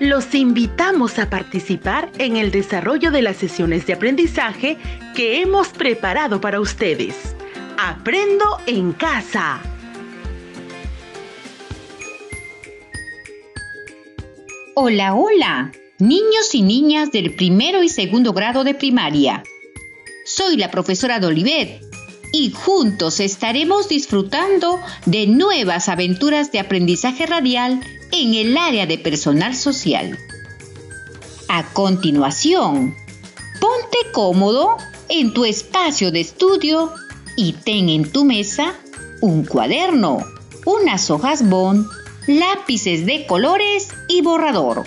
Los invitamos a participar en el desarrollo de las sesiones de aprendizaje que hemos preparado para ustedes. Aprendo en casa. Hola, hola, niños y niñas del primero y segundo grado de primaria. Soy la profesora Dolivet y juntos estaremos disfrutando de nuevas aventuras de aprendizaje radial en el área de personal social. A continuación, ponte cómodo en tu espacio de estudio y ten en tu mesa un cuaderno, unas hojas bond, lápices de colores y borrador.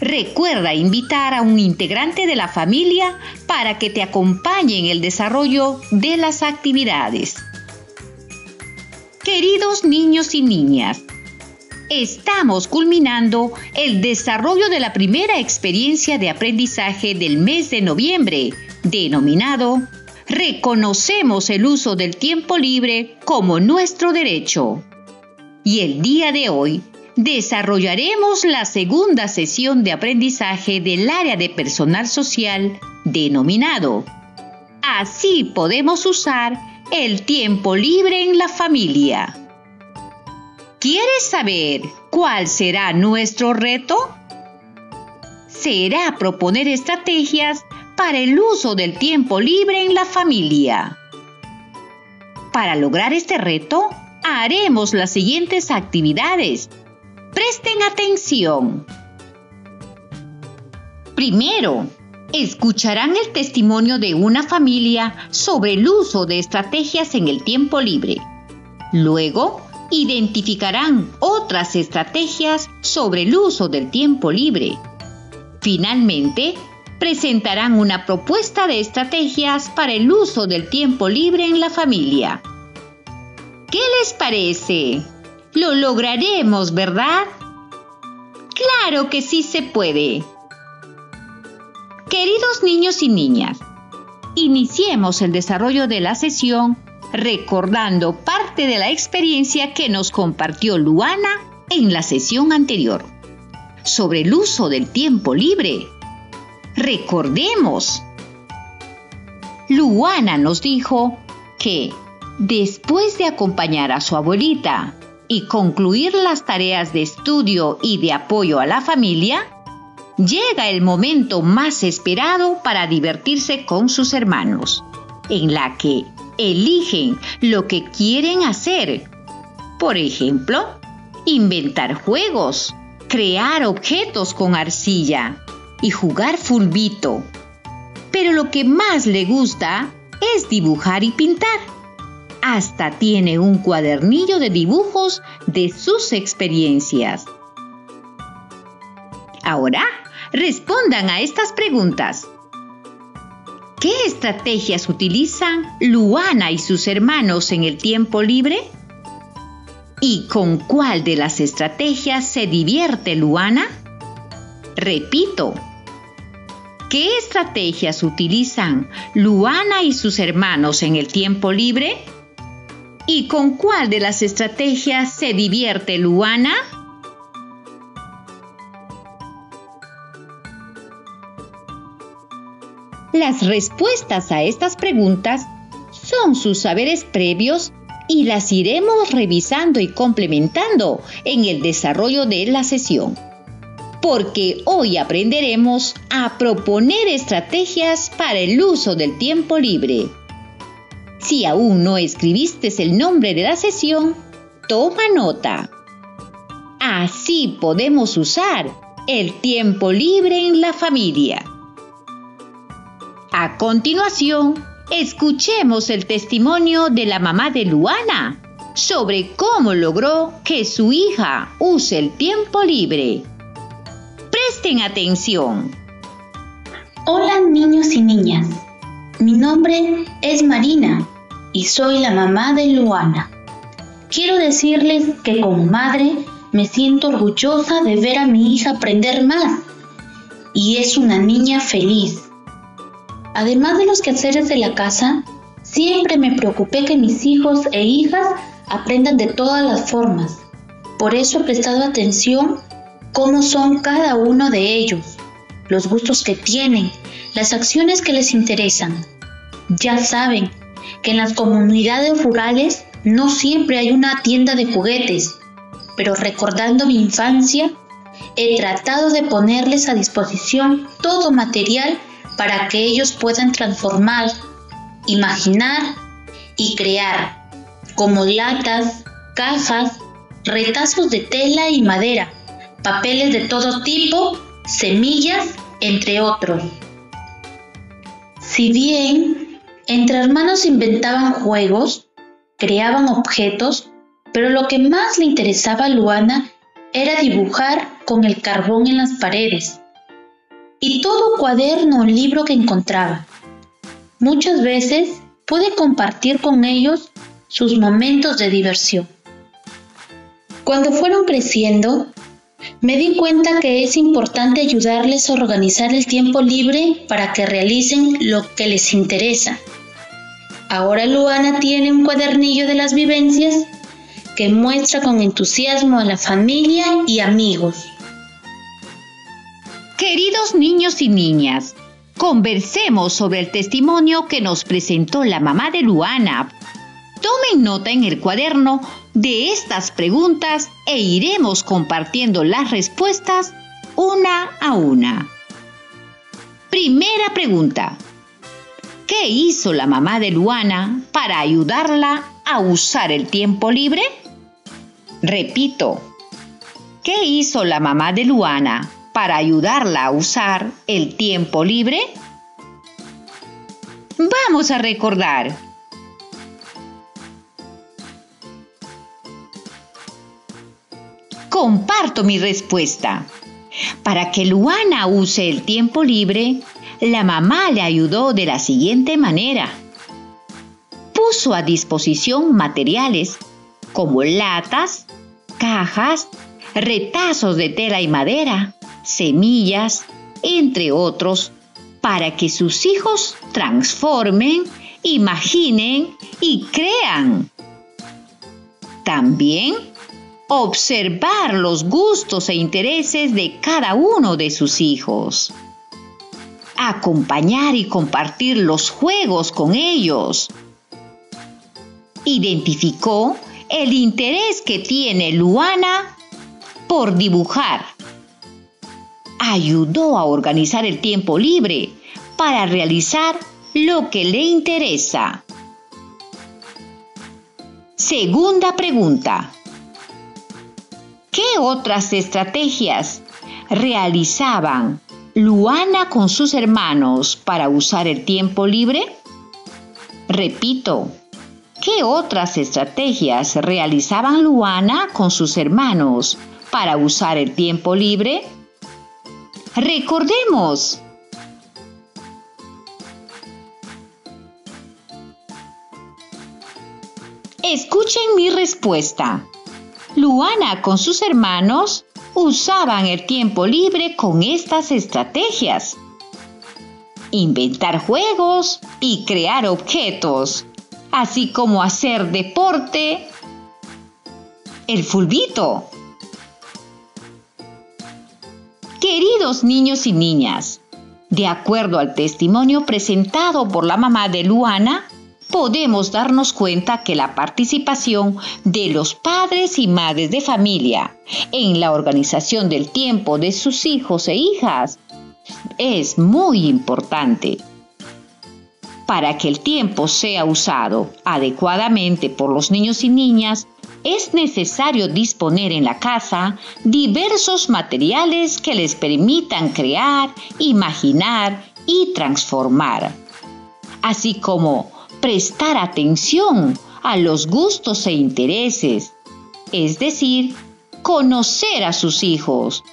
Recuerda invitar a un integrante de la familia para que te acompañe en el desarrollo de las actividades. Queridos niños y niñas, estamos culminando el desarrollo de la primera experiencia de aprendizaje del mes de noviembre, denominado Reconocemos el uso del tiempo libre como nuestro derecho. Y el día de hoy desarrollaremos la segunda sesión de aprendizaje del área de personal social denominado Así podemos usar el tiempo libre en la familia. ¿Quieres saber cuál será nuestro reto? Será proponer estrategias para el uso del tiempo libre en la familia. Para lograr este reto, haremos las siguientes actividades Presten atención. Primero, escucharán el testimonio de una familia sobre el uso de estrategias en el tiempo libre. Luego, identificarán otras estrategias sobre el uso del tiempo libre. Finalmente, presentarán una propuesta de estrategias para el uso del tiempo libre en la familia. ¿Qué les parece? Lo lograremos, ¿verdad? Claro que sí se puede. Queridos niños y niñas, iniciemos el desarrollo de la sesión recordando parte de la experiencia que nos compartió Luana en la sesión anterior sobre el uso del tiempo libre. Recordemos. Luana nos dijo que después de acompañar a su abuelita y concluir las tareas de estudio y de apoyo a la familia, llega el momento más esperado para divertirse con sus hermanos, en la que eligen lo que quieren hacer. Por ejemplo, inventar juegos, crear objetos con arcilla y jugar fulbito. Pero lo que más le gusta es dibujar y pintar hasta tiene un cuadernillo de dibujos de sus experiencias. Ahora, respondan a estas preguntas. ¿Qué estrategias utilizan Luana y sus hermanos en el tiempo libre? ¿Y con cuál de las estrategias se divierte Luana? Repito, ¿qué estrategias utilizan Luana y sus hermanos en el tiempo libre? ¿Y con cuál de las estrategias se divierte Luana? Las respuestas a estas preguntas son sus saberes previos y las iremos revisando y complementando en el desarrollo de la sesión. Porque hoy aprenderemos a proponer estrategias para el uso del tiempo libre. Si aún no escribiste el nombre de la sesión, toma nota. Así podemos usar el tiempo libre en la familia. A continuación, escuchemos el testimonio de la mamá de Luana sobre cómo logró que su hija use el tiempo libre. Presten atención. Hola niños y niñas, mi nombre es Marina y soy la mamá de Luana. Quiero decirles que como madre me siento orgullosa de ver a mi hija aprender más y es una niña feliz. Además de los quehaceres de la casa, siempre me preocupé que mis hijos e hijas aprendan de todas las formas. Por eso he prestado atención cómo son cada uno de ellos, los gustos que tienen, las acciones que les interesan. Ya saben que en las comunidades rurales no siempre hay una tienda de juguetes, pero recordando mi infancia, he tratado de ponerles a disposición todo material para que ellos puedan transformar, imaginar y crear, como latas, cajas, retazos de tela y madera, papeles de todo tipo, semillas, entre otros. Si bien entre hermanos inventaban juegos, creaban objetos, pero lo que más le interesaba a Luana era dibujar con el carbón en las paredes y todo cuaderno o libro que encontraba. Muchas veces pude compartir con ellos sus momentos de diversión. Cuando fueron creciendo, me di cuenta que es importante ayudarles a organizar el tiempo libre para que realicen lo que les interesa. Ahora Luana tiene un cuadernillo de las vivencias que muestra con entusiasmo a la familia y amigos. Queridos niños y niñas, conversemos sobre el testimonio que nos presentó la mamá de Luana. Tomen nota en el cuaderno de estas preguntas e iremos compartiendo las respuestas una a una. Primera pregunta. ¿Qué hizo la mamá de Luana para ayudarla a usar el tiempo libre? Repito, ¿qué hizo la mamá de Luana para ayudarla a usar el tiempo libre? Vamos a recordar. Comparto mi respuesta. Para que Luana use el tiempo libre, la mamá le ayudó de la siguiente manera. Puso a disposición materiales como latas, cajas, retazos de tela y madera, semillas, entre otros, para que sus hijos transformen, imaginen y crean. También observar los gustos e intereses de cada uno de sus hijos. Acompañar y compartir los juegos con ellos. Identificó el interés que tiene Luana por dibujar ayudó a organizar el tiempo libre para realizar lo que le interesa. Segunda pregunta. ¿Qué otras estrategias realizaban Luana con sus hermanos para usar el tiempo libre? Repito, ¿qué otras estrategias realizaban Luana con sus hermanos para usar el tiempo libre? Recordemos. Escuchen mi respuesta. Luana con sus hermanos usaban el tiempo libre con estas estrategias. Inventar juegos y crear objetos, así como hacer deporte, el fulbito, Queridos niños y niñas, de acuerdo al testimonio presentado por la mamá de Luana, podemos darnos cuenta que la participación de los padres y madres de familia en la organización del tiempo de sus hijos e hijas es muy importante. Para que el tiempo sea usado adecuadamente por los niños y niñas, es necesario disponer en la casa diversos materiales que les permitan crear, imaginar y transformar, así como prestar atención a los gustos e intereses, es decir, conocer a sus hijos.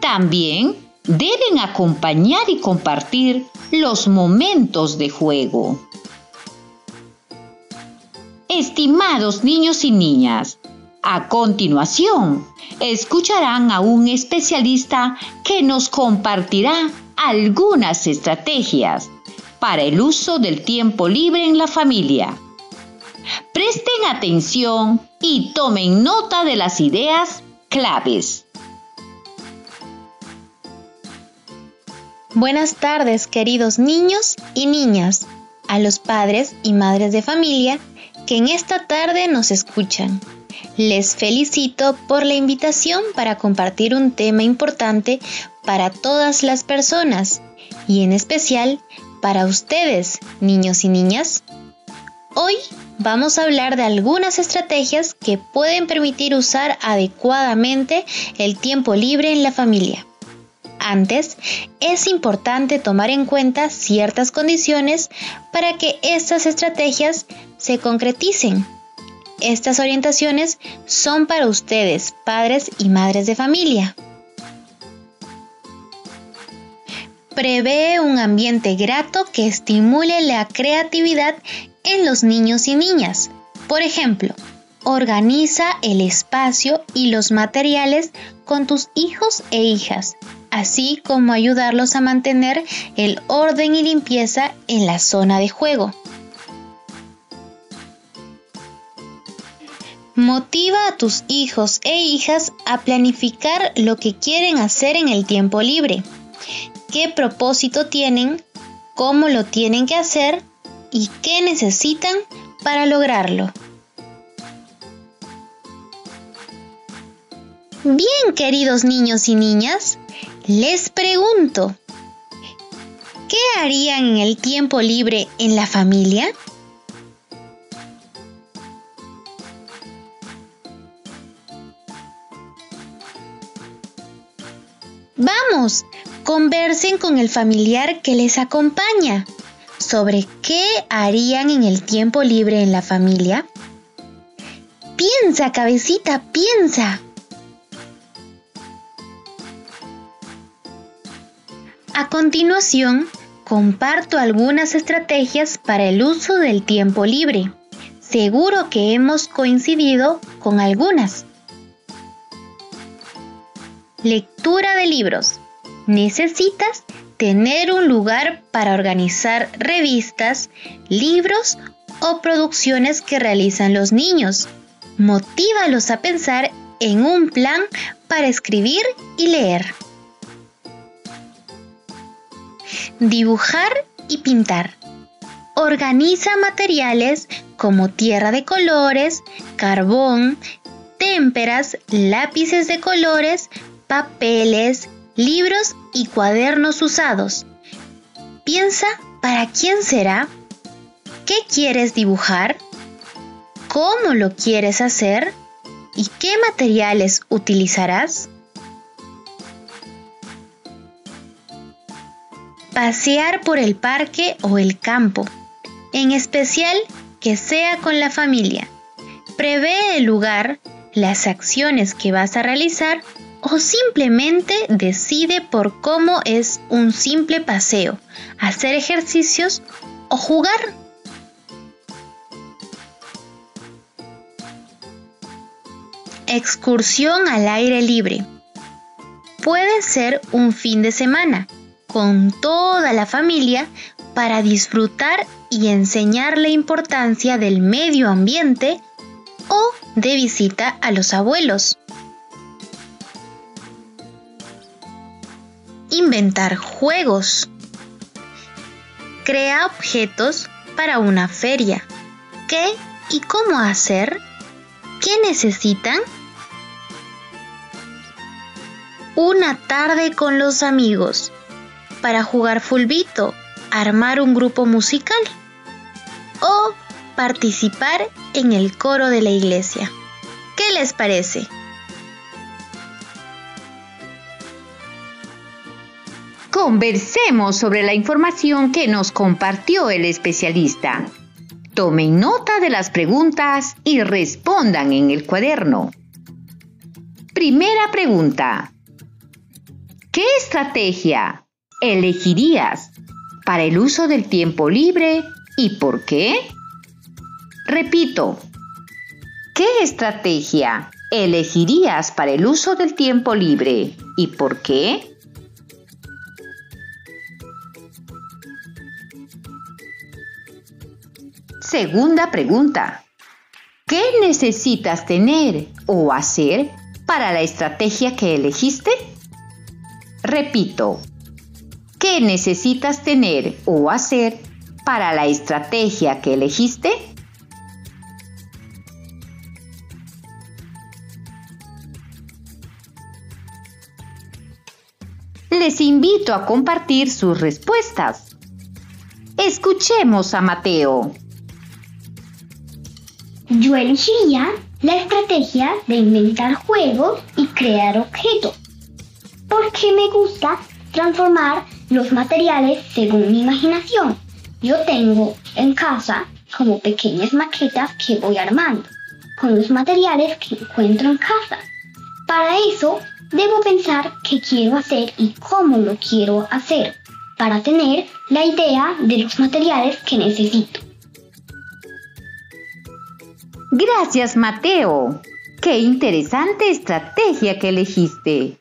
También deben acompañar y compartir los momentos de juego. Estimados niños y niñas, a continuación escucharán a un especialista que nos compartirá algunas estrategias para el uso del tiempo libre en la familia. Presten atención y tomen nota de las ideas claves. Buenas tardes, queridos niños y niñas, a los padres y madres de familia que en esta tarde nos escuchan. Les felicito por la invitación para compartir un tema importante para todas las personas y en especial para ustedes, niños y niñas. Hoy vamos a hablar de algunas estrategias que pueden permitir usar adecuadamente el tiempo libre en la familia. Antes, es importante tomar en cuenta ciertas condiciones para que estas estrategias se concreticen. Estas orientaciones son para ustedes, padres y madres de familia. Prevé un ambiente grato que estimule la creatividad en los niños y niñas. Por ejemplo, organiza el espacio y los materiales con tus hijos e hijas así como ayudarlos a mantener el orden y limpieza en la zona de juego. Motiva a tus hijos e hijas a planificar lo que quieren hacer en el tiempo libre, qué propósito tienen, cómo lo tienen que hacer y qué necesitan para lograrlo. Bien, queridos niños y niñas, les pregunto, ¿qué harían en el tiempo libre en la familia? Vamos, conversen con el familiar que les acompaña sobre qué harían en el tiempo libre en la familia. Piensa, cabecita, piensa. A continuación, comparto algunas estrategias para el uso del tiempo libre. Seguro que hemos coincidido con algunas. Lectura de libros. Necesitas tener un lugar para organizar revistas, libros o producciones que realizan los niños. Motívalos a pensar en un plan para escribir y leer. Dibujar y pintar. Organiza materiales como tierra de colores, carbón, témperas, lápices de colores, papeles, libros y cuadernos usados. Piensa para quién será, qué quieres dibujar, cómo lo quieres hacer y qué materiales utilizarás. Pasear por el parque o el campo, en especial que sea con la familia. Prevé el lugar, las acciones que vas a realizar o simplemente decide por cómo es un simple paseo, hacer ejercicios o jugar. Excursión al aire libre. Puede ser un fin de semana, con toda la familia para disfrutar y enseñar la importancia del medio ambiente o de visita a los abuelos. Inventar juegos. Crea objetos para una feria. ¿Qué y cómo hacer? ¿Qué necesitan? Una tarde con los amigos para jugar fulbito, armar un grupo musical o participar en el coro de la iglesia. ¿Qué les parece? Conversemos sobre la información que nos compartió el especialista. Tomen nota de las preguntas y respondan en el cuaderno. Primera pregunta. ¿Qué estrategia elegirías para el uso del tiempo libre y por qué? Repito, ¿qué estrategia elegirías para el uso del tiempo libre y por qué? Segunda pregunta. ¿Qué necesitas tener o hacer para la estrategia que elegiste? Repito, ¿Qué necesitas tener o hacer para la estrategia que elegiste? Les invito a compartir sus respuestas. Escuchemos a Mateo. Yo elegiría la estrategia de inventar juegos y crear objetos, porque me gusta transformar los materiales según mi imaginación. Yo tengo en casa como pequeñas maquetas que voy armando con los materiales que encuentro en casa. Para eso debo pensar qué quiero hacer y cómo lo quiero hacer para tener la idea de los materiales que necesito. Gracias, Mateo. Qué interesante estrategia que elegiste.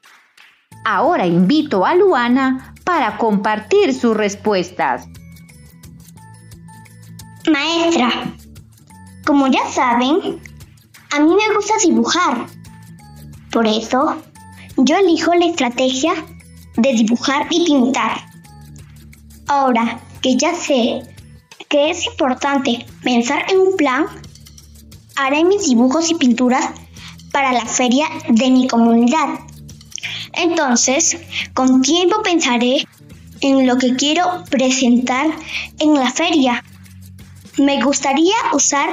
Ahora invito a Luana para compartir sus respuestas. Maestra, como ya saben, a mí me gusta dibujar. Por eso, yo elijo la estrategia de dibujar y pintar. Ahora que ya sé que es importante pensar en un plan, haré mis dibujos y pinturas para la feria de mi comunidad. Entonces, con tiempo pensaré en lo que quiero presentar en la feria. Me gustaría usar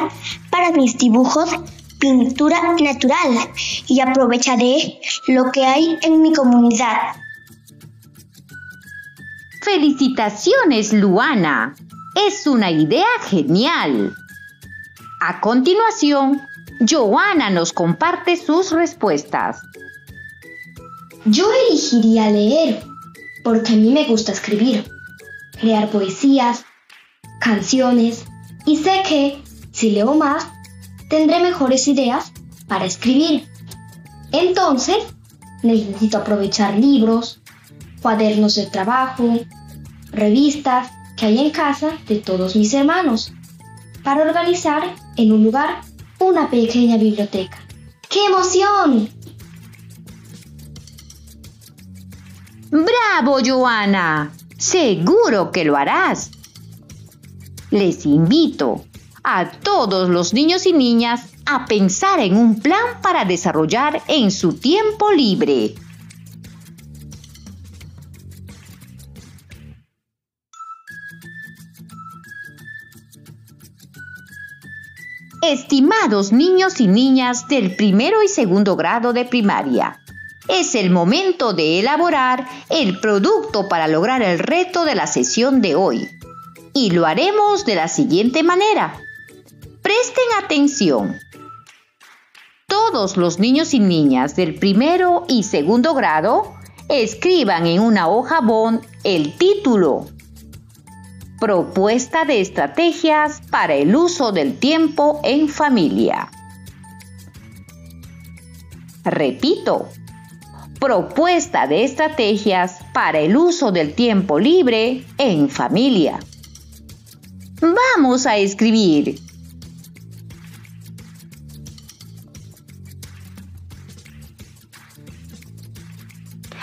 para mis dibujos pintura natural y aprovecharé lo que hay en mi comunidad. Felicitaciones, Luana. Es una idea genial. A continuación, Joana nos comparte sus respuestas. Yo elegiría leer, porque a mí me gusta escribir, crear poesías, canciones, y sé que, si leo más, tendré mejores ideas para escribir. Entonces, necesito aprovechar libros, cuadernos de trabajo, revistas que hay en casa de todos mis hermanos, para organizar en un lugar una pequeña biblioteca. ¡Qué emoción! ¡Bravo, Joana! Seguro que lo harás. Les invito a todos los niños y niñas a pensar en un plan para desarrollar en su tiempo libre. Estimados niños y niñas del primero y segundo grado de primaria, es el momento de elaborar el producto para lograr el reto de la sesión de hoy. Y lo haremos de la siguiente manera. Presten atención. Todos los niños y niñas del primero y segundo grado escriban en una hoja bond el título Propuesta de estrategias para el uso del tiempo en familia. Repito, propuesta de estrategias para el uso del tiempo libre en familia. Vamos a escribir.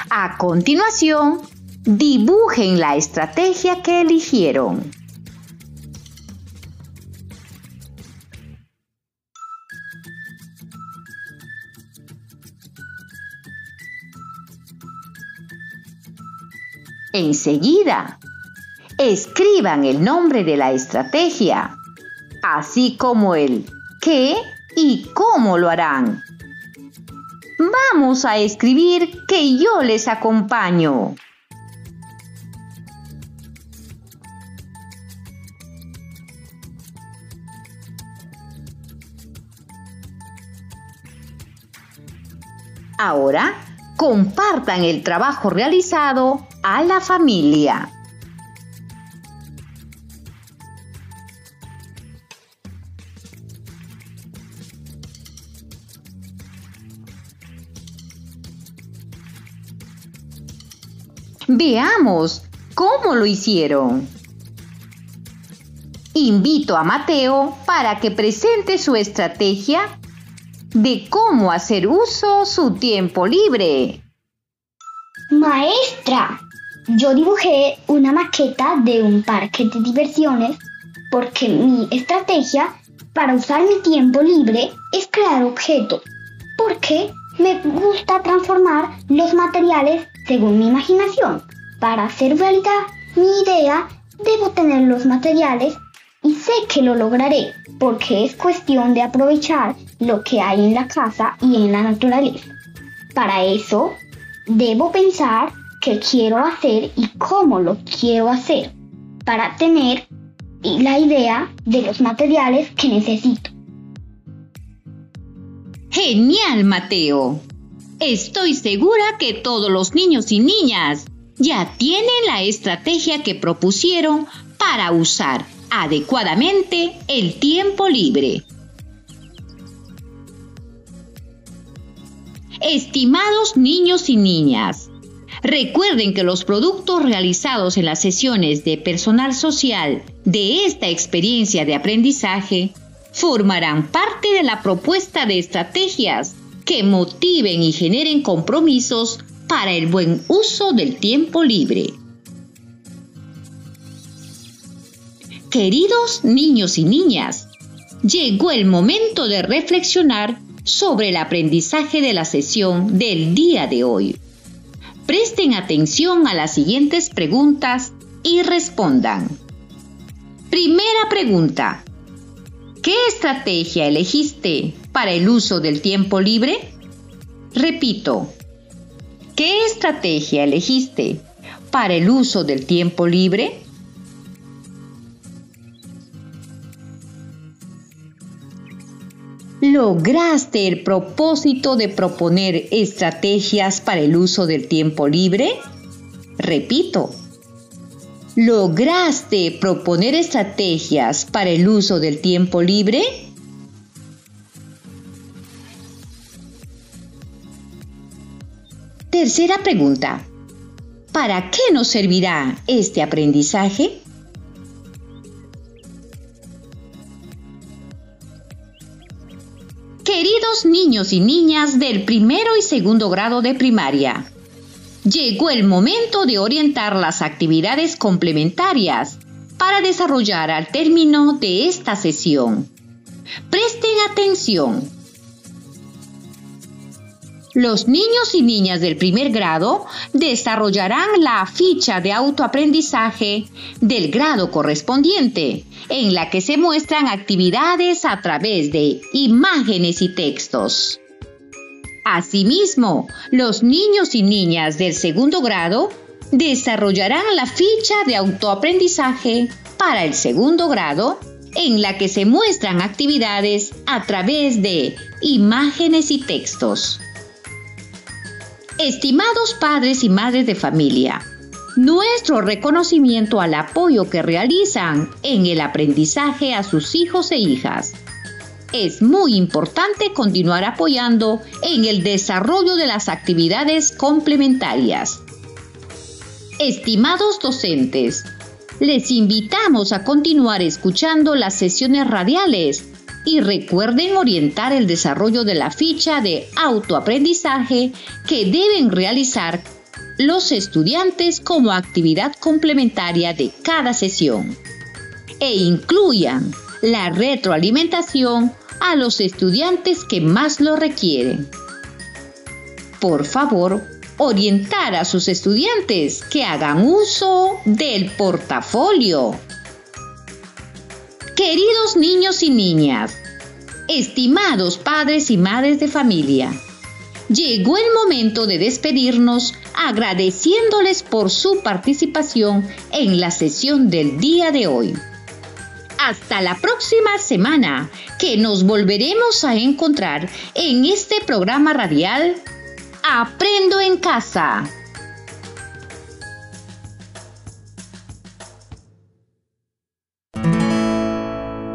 A continuación, Dibujen la estrategia que eligieron. Enseguida, escriban el nombre de la estrategia, así como el qué y cómo lo harán. Vamos a escribir que yo les acompaño. Ahora, compartan el trabajo realizado a la familia. Veamos cómo lo hicieron. Invito a Mateo para que presente su estrategia de cómo hacer uso su tiempo libre. Maestra, yo dibujé una maqueta de un parque de diversiones porque mi estrategia para usar mi tiempo libre es crear objetos. Porque me gusta transformar los materiales según mi imaginación. Para hacer realidad mi idea, debo tener los materiales y sé que lo lograré porque es cuestión de aprovechar lo que hay en la casa y en la naturaleza. Para eso, debo pensar qué quiero hacer y cómo lo quiero hacer para tener la idea de los materiales que necesito. Genial, Mateo. Estoy segura que todos los niños y niñas ya tienen la estrategia que propusieron para usar adecuadamente el tiempo libre. Estimados niños y niñas, recuerden que los productos realizados en las sesiones de personal social de esta experiencia de aprendizaje formarán parte de la propuesta de estrategias que motiven y generen compromisos para el buen uso del tiempo libre. Queridos niños y niñas, llegó el momento de reflexionar sobre el aprendizaje de la sesión del día de hoy. Presten atención a las siguientes preguntas y respondan. Primera pregunta. ¿Qué estrategia elegiste para el uso del tiempo libre? Repito, ¿qué estrategia elegiste para el uso del tiempo libre? ¿Lograste el propósito de proponer estrategias para el uso del tiempo libre? Repito, ¿lograste proponer estrategias para el uso del tiempo libre? Tercera pregunta. ¿Para qué nos servirá este aprendizaje? Queridos niños y niñas del primero y segundo grado de primaria, llegó el momento de orientar las actividades complementarias para desarrollar al término de esta sesión. Presten atención. Los niños y niñas del primer grado desarrollarán la ficha de autoaprendizaje del grado correspondiente, en la que se muestran actividades a través de imágenes y textos. Asimismo, los niños y niñas del segundo grado desarrollarán la ficha de autoaprendizaje para el segundo grado en la que se muestran actividades a través de imágenes y textos. Estimados padres y madres de familia, nuestro reconocimiento al apoyo que realizan en el aprendizaje a sus hijos e hijas. Es muy importante continuar apoyando en el desarrollo de las actividades complementarias. Estimados docentes, les invitamos a continuar escuchando las sesiones radiales y recuerden orientar el desarrollo de la ficha de autoaprendizaje que deben realizar los estudiantes como actividad complementaria de cada sesión e incluyan la retroalimentación a los estudiantes que más lo requieren. Por favor, orientar a sus estudiantes que hagan uso del portafolio Queridos niños y niñas, estimados padres y madres de familia, llegó el momento de despedirnos agradeciéndoles por su participación en la sesión del día de hoy. Hasta la próxima semana que nos volveremos a encontrar en este programa radial Aprendo en casa.